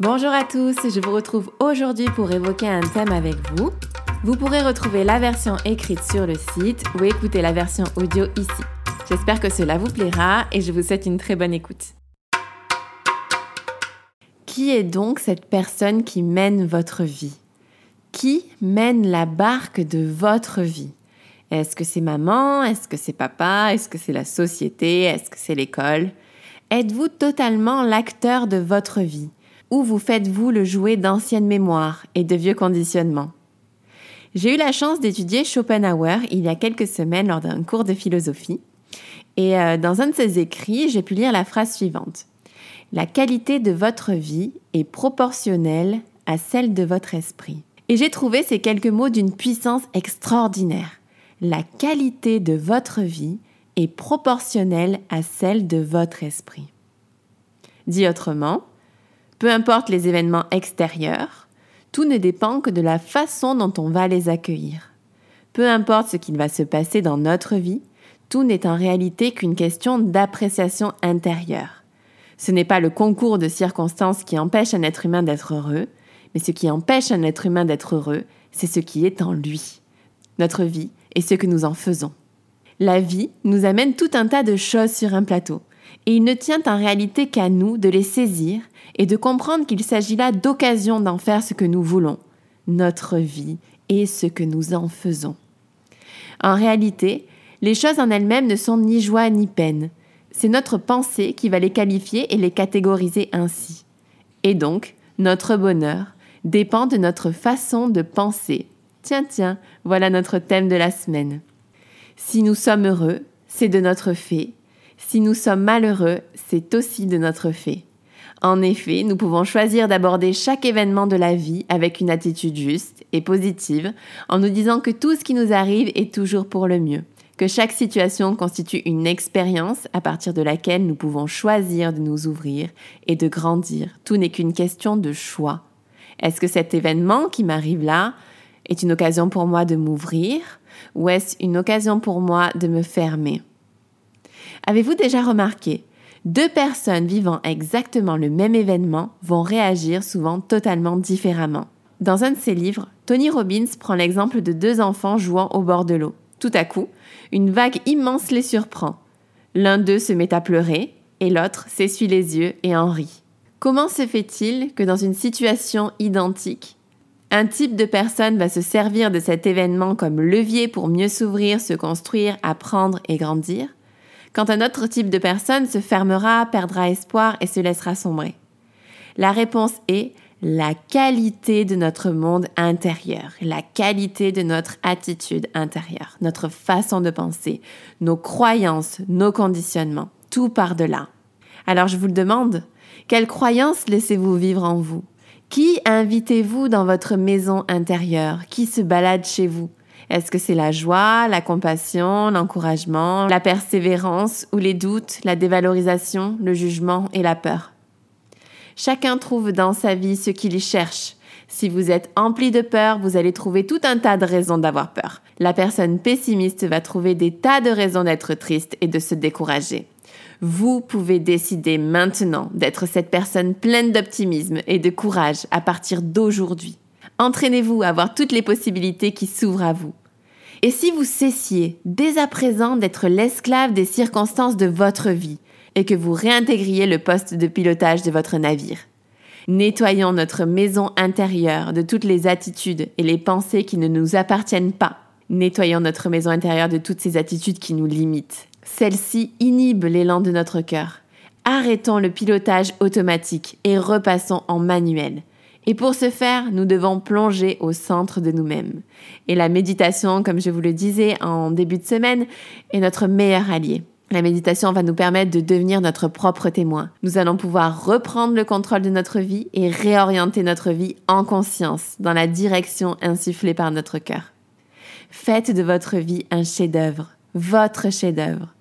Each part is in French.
Bonjour à tous, je vous retrouve aujourd'hui pour évoquer un thème avec vous. Vous pourrez retrouver la version écrite sur le site ou écouter la version audio ici. J'espère que cela vous plaira et je vous souhaite une très bonne écoute. Qui est donc cette personne qui mène votre vie? Qui mène la barque de votre vie? Est-ce que c'est maman? Est-ce que c'est papa? Est-ce que c'est la société? Est-ce que c'est l'école? Êtes-vous totalement l'acteur de votre vie? Ou vous faites-vous le jouet d'anciennes mémoires et de vieux conditionnements? J'ai eu la chance d'étudier Schopenhauer il y a quelques semaines lors d'un cours de philosophie. Et euh, dans un de ses écrits, j'ai pu lire la phrase suivante. La qualité de votre vie est proportionnelle à celle de votre esprit. Et j'ai trouvé ces quelques mots d'une puissance extraordinaire. La qualité de votre vie est proportionnelle à celle de votre esprit. Dit autrement, peu importe les événements extérieurs, tout ne dépend que de la façon dont on va les accueillir. Peu importe ce qu'il va se passer dans notre vie, tout n'est en réalité qu'une question d'appréciation intérieure. Ce n'est pas le concours de circonstances qui empêche un être humain d'être heureux, mais ce qui empêche un être humain d'être heureux, c'est ce qui est en lui. Notre vie et ce que nous en faisons. La vie nous amène tout un tas de choses sur un plateau, et il ne tient en réalité qu'à nous de les saisir et de comprendre qu'il s'agit là d'occasion d'en faire ce que nous voulons, notre vie et ce que nous en faisons. En réalité, les choses en elles-mêmes ne sont ni joie ni peine. C'est notre pensée qui va les qualifier et les catégoriser ainsi. Et donc, notre bonheur dépend de notre façon de penser. Tiens, tiens, voilà notre thème de la semaine. Si nous sommes heureux, c'est de notre fait. Si nous sommes malheureux, c'est aussi de notre fait. En effet, nous pouvons choisir d'aborder chaque événement de la vie avec une attitude juste et positive, en nous disant que tout ce qui nous arrive est toujours pour le mieux, que chaque situation constitue une expérience à partir de laquelle nous pouvons choisir de nous ouvrir et de grandir. Tout n'est qu'une question de choix. Est-ce que cet événement qui m'arrive là est une occasion pour moi de m'ouvrir ou est-ce une occasion pour moi de me fermer? Avez-vous déjà remarqué deux personnes vivant exactement le même événement vont réagir souvent totalement différemment. Dans un de ses livres, Tony Robbins prend l'exemple de deux enfants jouant au bord de l'eau. Tout à coup, une vague immense les surprend. L'un d'eux se met à pleurer et l'autre s'essuie les yeux et en rit. Comment se fait-il que dans une situation identique, un type de personne va se servir de cet événement comme levier pour mieux s'ouvrir, se construire, apprendre et grandir, quand un autre type de personne se fermera, perdra espoir et se laissera sombrer. La réponse est la qualité de notre monde intérieur, la qualité de notre attitude intérieure, notre façon de penser, nos croyances, nos conditionnements, tout par-delà. Alors je vous le demande, quelles croyances laissez-vous vivre en vous? Qui invitez-vous dans votre maison intérieure? Qui se balade chez vous? Est-ce que c'est la joie, la compassion, l'encouragement, la persévérance ou les doutes, la dévalorisation, le jugement et la peur? Chacun trouve dans sa vie ce qu'il y cherche. Si vous êtes empli de peur, vous allez trouver tout un tas de raisons d'avoir peur. La personne pessimiste va trouver des tas de raisons d'être triste et de se décourager. Vous pouvez décider maintenant d'être cette personne pleine d'optimisme et de courage à partir d'aujourd'hui. Entraînez-vous à voir toutes les possibilités qui s'ouvrent à vous. Et si vous cessiez dès à présent d'être l'esclave des circonstances de votre vie et que vous réintégriez le poste de pilotage de votre navire Nettoyons notre maison intérieure de toutes les attitudes et les pensées qui ne nous appartiennent pas. Nettoyons notre maison intérieure de toutes ces attitudes qui nous limitent. Celle-ci inhibe l'élan de notre cœur. Arrêtons le pilotage automatique et repassons en manuel. Et pour ce faire, nous devons plonger au centre de nous-mêmes. Et la méditation, comme je vous le disais en début de semaine, est notre meilleur allié. La méditation va nous permettre de devenir notre propre témoin. Nous allons pouvoir reprendre le contrôle de notre vie et réorienter notre vie en conscience dans la direction insufflée par notre cœur. Faites de votre vie un chef-d'œuvre votre chef-d'œuvre.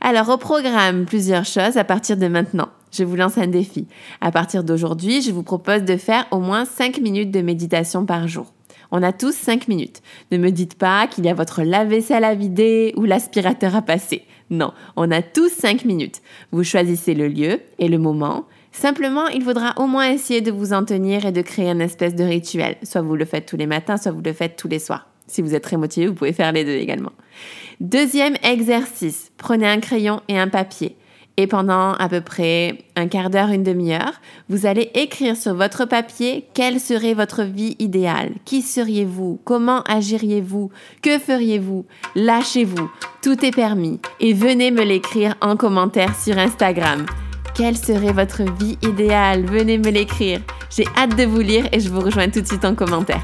Alors, au programme, plusieurs choses à partir de maintenant. Je vous lance un défi. À partir d'aujourd'hui, je vous propose de faire au moins 5 minutes de méditation par jour. On a tous 5 minutes. Ne me dites pas qu'il y a votre lave-vaisselle à vider ou l'aspirateur à passer. Non, on a tous 5 minutes. Vous choisissez le lieu et le moment Simplement, il faudra au moins essayer de vous en tenir et de créer un espèce de rituel. Soit vous le faites tous les matins, soit vous le faites tous les soirs. Si vous êtes très motivé, vous pouvez faire les deux également. Deuxième exercice, prenez un crayon et un papier. Et pendant à peu près un quart d'heure, une demi-heure, vous allez écrire sur votre papier quelle serait votre vie idéale. Qui seriez-vous? Comment agiriez-vous? Que feriez-vous? Lâchez-vous. Tout est permis. Et venez me l'écrire en commentaire sur Instagram. Quelle serait votre vie idéale? Venez me l'écrire. J'ai hâte de vous lire et je vous rejoins tout de suite en commentaire.